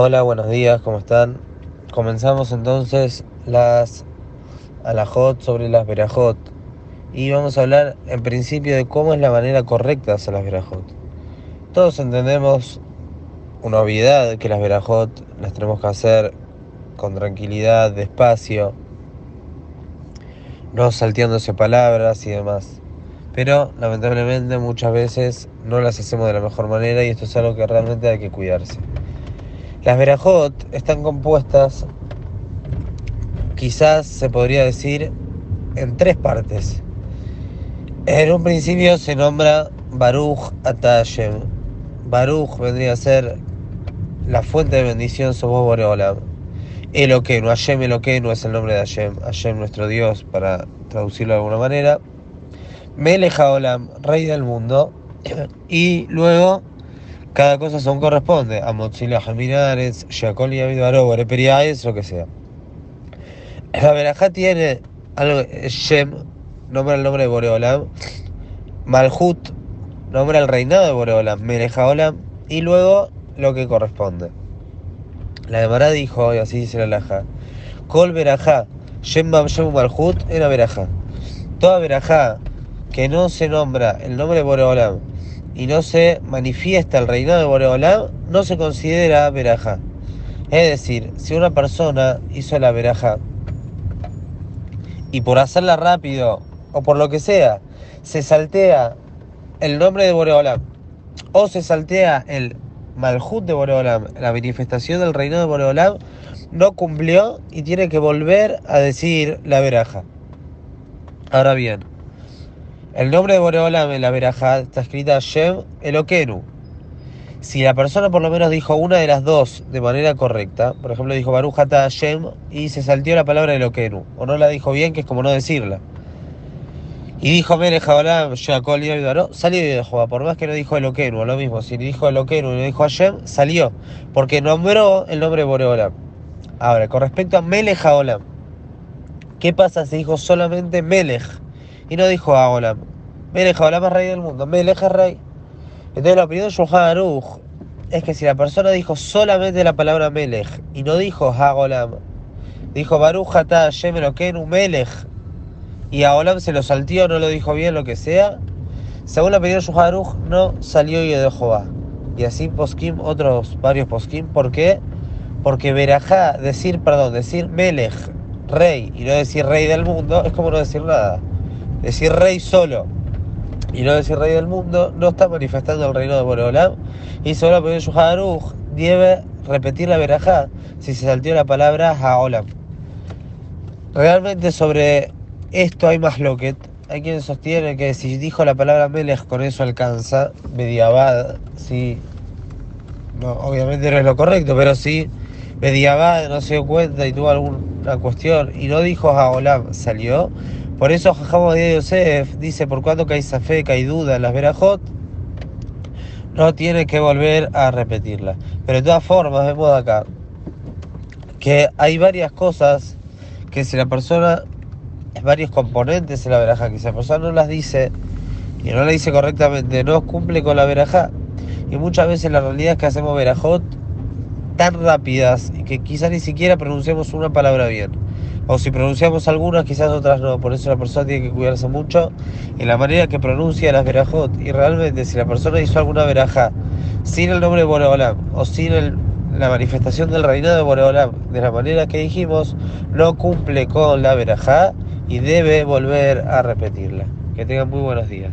Hola, buenos días, ¿cómo están? Comenzamos entonces las alajot sobre las verajot y vamos a hablar en principio de cómo es la manera correcta de hacer las verajot. Todos entendemos una obviedad que las verajot las tenemos que hacer con tranquilidad, despacio, no salteándose palabras y demás. Pero lamentablemente muchas veces no las hacemos de la mejor manera y esto es algo que realmente hay que cuidarse. Las verajot están compuestas, quizás se podría decir, en tres partes. En un principio se nombra Baruch Atayem. Baruch vendría a ser la fuente de bendición, somos Boreolam. Eloquenu, Hashem Eloquenu es el nombre de Hashem, Hashem nuestro Dios, para traducirlo de alguna manera. Melech Olam, rey del mundo. Y luego cada cosa son corresponde a Mochila Jaminares, Shakol y Avidaro, Periáez, lo que sea. La verajá tiene algo, Shem, nombra el nombre de Boreolam, Malhut, nombra el reinado de Boreolam, Merejaolam, y luego lo que corresponde. La de dijo, y así dice la laja, Kol verajá, Shem Shem Malhut, era verajá. Toda verajá que no se nombra el nombre de Boreolam, y no se manifiesta el reinado de Boreolam, no se considera veraja. Es decir, si una persona hizo la veraja y por hacerla rápido o por lo que sea, se saltea el nombre de Boreolam o se saltea el Malhut de Boreolam, la manifestación del reinado de Boreolam, no cumplió y tiene que volver a decir la veraja. Ahora bien, el nombre de Boreolam en la verajá está escrita Shem Elokenu. Si la persona por lo menos dijo una de las dos de manera correcta, por ejemplo dijo Barujata Shem y se saltió la palabra Elokenu, o no la dijo bien, que es como no decirla. Y dijo Mere Jaolam, Shakol y salió de Jehová, por más que no dijo Elokenu, lo mismo, si dijo Elokenu y no dijo Hashem, salió, porque nombró el nombre de Boreolam. Ahora, con respecto a Melech Haolam, ¿qué pasa si dijo solamente Melech? Y no dijo Agolam. Melech Olam es rey del mundo, Melech es rey. Entonces la opinión de Shulchan Aruch es que si la persona dijo solamente la palabra Melech y no dijo Hagolam, dijo Baruch Hatá Shem Elokenu Melech y Agolam se lo saltió, no lo dijo bien, lo que sea, según la opinión de Shulchan Aruch no salió y de Jehová. Y así poskim, otros varios poskim, ¿por qué? Porque verajá, decir, perdón, decir Melech, rey, y no decir rey del mundo, es como no decir nada decir rey solo y no decir rey del mundo, no está manifestando el reino de Boreolam. Y solo debe repetir la verajá si se saltió la palabra Haolam. Realmente sobre esto hay más loquet. Hay quien sostiene que si dijo la palabra Melech con eso alcanza, Mediabad, si. No, obviamente no es lo correcto, pero si Mediabad no se dio cuenta y tuvo alguna cuestión y no dijo Haolam, salió. Por eso Jajamo de Yosef dice, por cuando cae fe, cae duda en las verajot, no tiene que volver a repetirla. Pero de todas formas, vemos acá que hay varias cosas que si la persona, varios componentes en la veraja, que si la persona no las dice y no la dice correctamente, no cumple con la veraja. Y muchas veces la realidad es que hacemos verajot tan rápidas que quizás ni siquiera pronunciamos una palabra bien o si pronunciamos algunas, quizás otras no. Por eso la persona tiene que cuidarse mucho en la manera que pronuncia las verajot. Y realmente, si la persona hizo alguna veraja sin el nombre de Boreolam o sin la manifestación del reinado de Boreolam de la manera que dijimos, no cumple con la verajá y debe volver a repetirla. Que tengan muy buenos días.